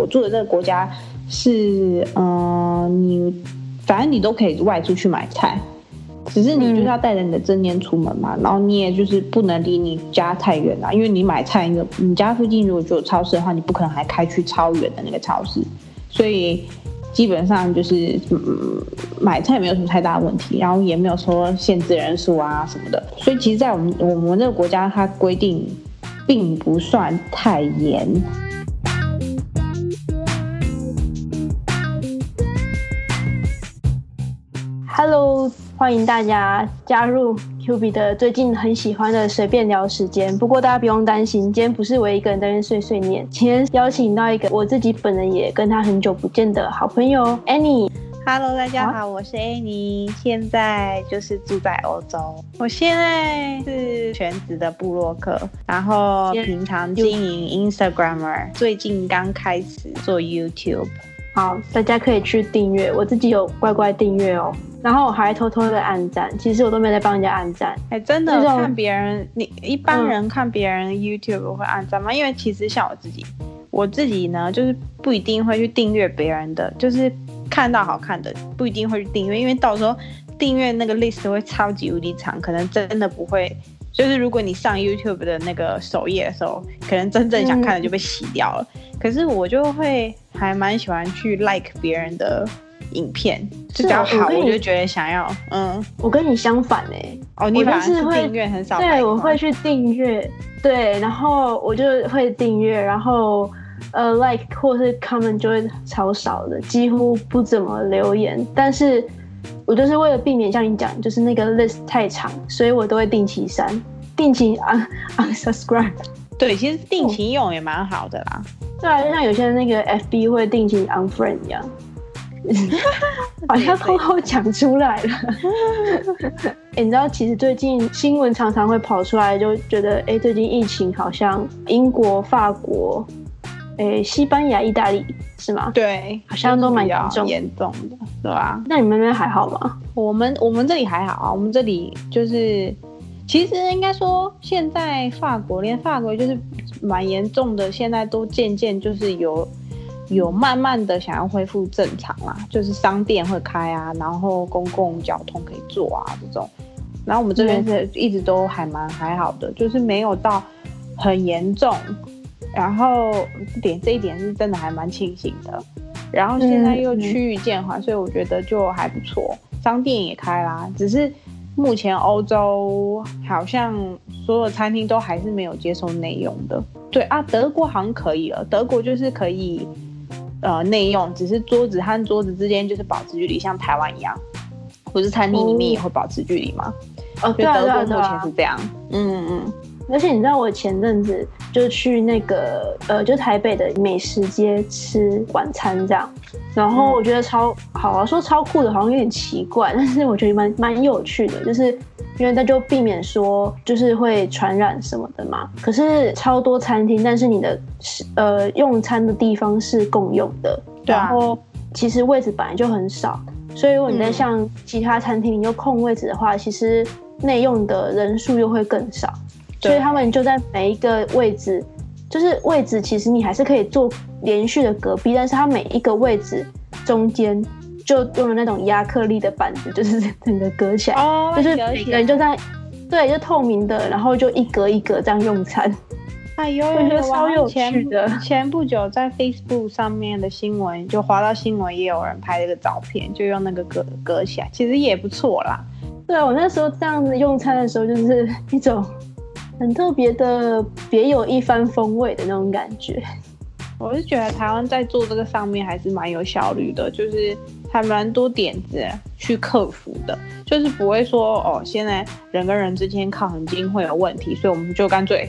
我住的这个国家是，嗯，你反正你都可以外出去买菜，只是你就是要带着你的证件出门嘛，然后你也就是不能离你家太远啊，因为你买菜，那个你家附近如果就有超市的话，你不可能还开去超远的那个超市，所以。基本上就是嗯，买菜没有什么太大的问题，然后也没有说限制人数啊什么的，所以其实，在我们我们这个国家，它规定并不算太严。欢迎大家加入 Q B 的最近很喜欢的随便聊时间。不过大家不用担心，今天不是我一个人在那碎碎念，今天邀请到一个我自己本人也跟他很久不见的好朋友 Annie。Hello，大家好，我是 Annie，现在就是住在欧洲。我现在是全职的布洛克，然后平常经营 Instagramer，最近刚开始做 YouTube。好，大家可以去订阅，我自己有乖乖订阅哦。然后我还偷偷的按赞，其实我都没在帮人家按赞。哎，真的看别人，你一般人看别人 YouTube 会按赞吗？因为其实像我自己，我自己呢，就是不一定会去订阅别人的，就是看到好看的不一定会去订阅，因为到时候订阅那个 list 会超级无敌长，可能真的不会。就是如果你上 YouTube 的那个首页的时候，可能真正想看的就被洗掉了。可是我就会还蛮喜欢去 like 别人的。影片比较好，我就觉得想要，嗯，我跟你相反哎，哦，你反是会订阅很少，对，我会去订阅，对，然后我就会订阅，然后呃，like 或是 comment 就会超少的，几乎不怎么留言，但是我就是为了避免像你讲，就是那个 list 太长，所以我都会定期删，定期 un unsubscribe，对，其实定期用也蛮好的啦，对啊，就像有些人那个 FB 会定期 unfriend 一样。好像偷偷讲出来了。哎，你知道，其实最近新闻常常会跑出来，就觉得，哎，最近疫情好像英国、法国、哎，西班牙、意大利是吗？对，好像都蛮严重严重的，对吧？那你们那边还好吗？我们我们这里还好啊，我们这里就是，其实应该说，现在法国连法国就是蛮严重的，现在都渐渐就是有。有慢慢的想要恢复正常啦，就是商店会开啊，然后公共交通可以坐啊这种，然后我们这边是一直都还蛮还好的，就是没有到很严重，然后点这一点是真的还蛮庆幸的，然后现在又趋于渐缓，所以我觉得就还不错，商店也开啦，只是目前欧洲好像所有餐厅都还是没有接受内用的，对啊，德国好像可以了，德国就是可以。呃，内用只是桌子和桌子之间就是保持距离，像台湾一样，不是餐厅里面也会保持距离吗？哦，对啊，对啊，目前是这样。嗯嗯。而且你知道，我前阵子就去那个呃，就台北的美食街吃晚餐这样，然后我觉得超好啊，说超酷的，好像有点奇怪，但是我觉得蛮蛮有趣的，就是。因为那就避免说就是会传染什么的嘛。可是超多餐厅，但是你的呃用餐的地方是共用的，然后其实位置本来就很少，所以如果你在像其他餐厅你又空位置的话，其实内用的人数又会更少。所以他们就在每一个位置，就是位置其实你还是可以坐连续的隔壁，但是它每一个位置中间。就用了那种亚克力的板子，就是整个隔起来，哦就是每个人就在，对，就透明的，然后就一格一格这样用餐。哎呦，我觉得超有趣的。前不久在 Facebook 上面的新闻，就滑到新闻，也有人拍了个照片，就用那个隔隔起来，其实也不错啦。对啊，我那时候这样子用餐的时候，就是一种很特别的、别有一番风味的那种感觉。我是觉得台湾在做这个上面还是蛮有效率的，就是还蛮多点子去克服的，就是不会说哦，现在人跟人之间靠很近会有问题，所以我们就干脆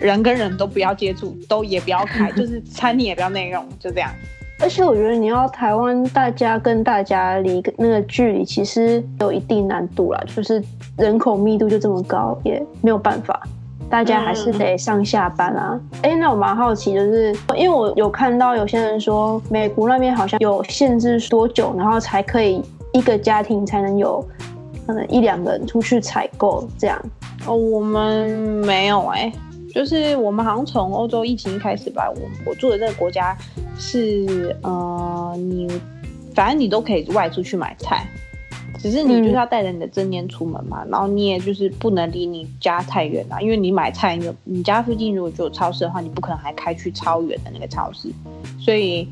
人跟人都不要接触，都也不要开，就是餐厅也不要内容，就这样。而且我觉得你要台湾大家跟大家离那个距离其实有一定难度啦，就是人口密度就这么高，也没有办法。大家还是得上下班啊！哎，那我蛮好奇，就是因为我有看到有些人说，美国那边好像有限制多久，然后才可以一个家庭才能有可能一两个人出去采购这样。哦，我们没有哎，就是我们好像从欧洲疫情一开始吧，我我住的这个国家是呃，你反正你都可以外出去买菜，只是你就是要带着你的证件出门嘛，然后你也就是不能离你家太远啊，因为你买菜，你你家附近如果就有超市的话，你不可能还开去超远的那个超市，所以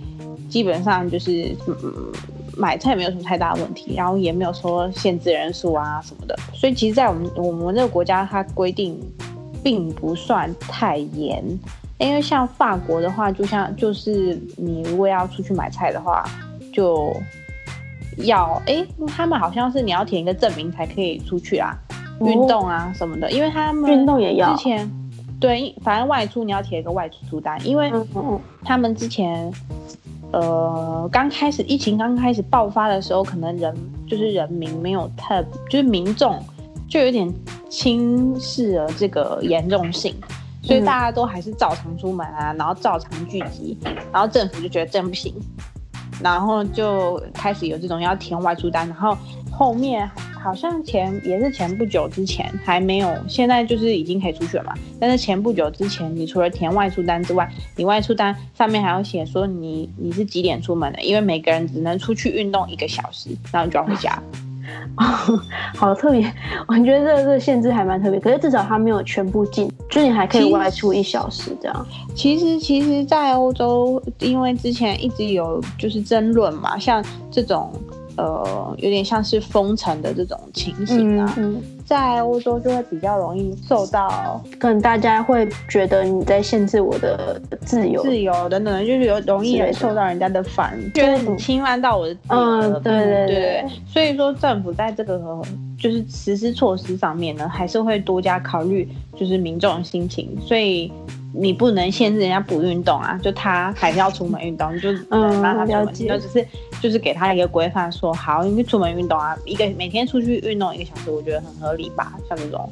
基本上就是嗯。买菜没有什么太大问题，然后也没有说限制人数啊什么的，所以其实，在我们我们这个国家，它规定并不算太严。因为像法国的话，就像就是你如果要出去买菜的话，就要哎，他们好像是你要填一个证明才可以出去啊，运动啊什么的，因为他们运动也要。之前对，反正外出你要填一个外出单，因为他们之前。呃，刚开始疫情刚开始爆发的时候，可能人就是人民没有太，就是民众就有点轻视了这个严重性，所以大家都还是照常出门啊，然后照常聚集，然后政府就觉得真不行，然后就开始有这种要填外出单，然后后面。好像前也是前不久之前还没有，现在就是已经可以出去了嘛。但是前不久之前，你除了填外出单之外，你外出单上面还要写说你你是几点出门的，因为每个人只能出去运动一个小时，然后你就要回家。哦 好特别，我觉得这个这个限制还蛮特别。可是至少它没有全部禁，就你还可以外出一小时这样。其实其实，在欧洲，因为之前一直有就是争论嘛，像这种。呃，有点像是封城的这种情形啊，嗯在欧洲就会比较容易受到，可能大家会觉得你在限制我的自由、自由等等，就是有容易受到人家的反，觉得你侵犯到我的自由。嗯，对对对。所以说，政府在这个就是实施措施上面呢，还是会多加考虑，就是民众的心情，所以。你不能限制人家不运动啊，就他还是要出门运动，你就让他出门，就只是就是给他一个规范，说好，你出门运动啊，一个每天出去运动一个小时，我觉得很合理吧。像这种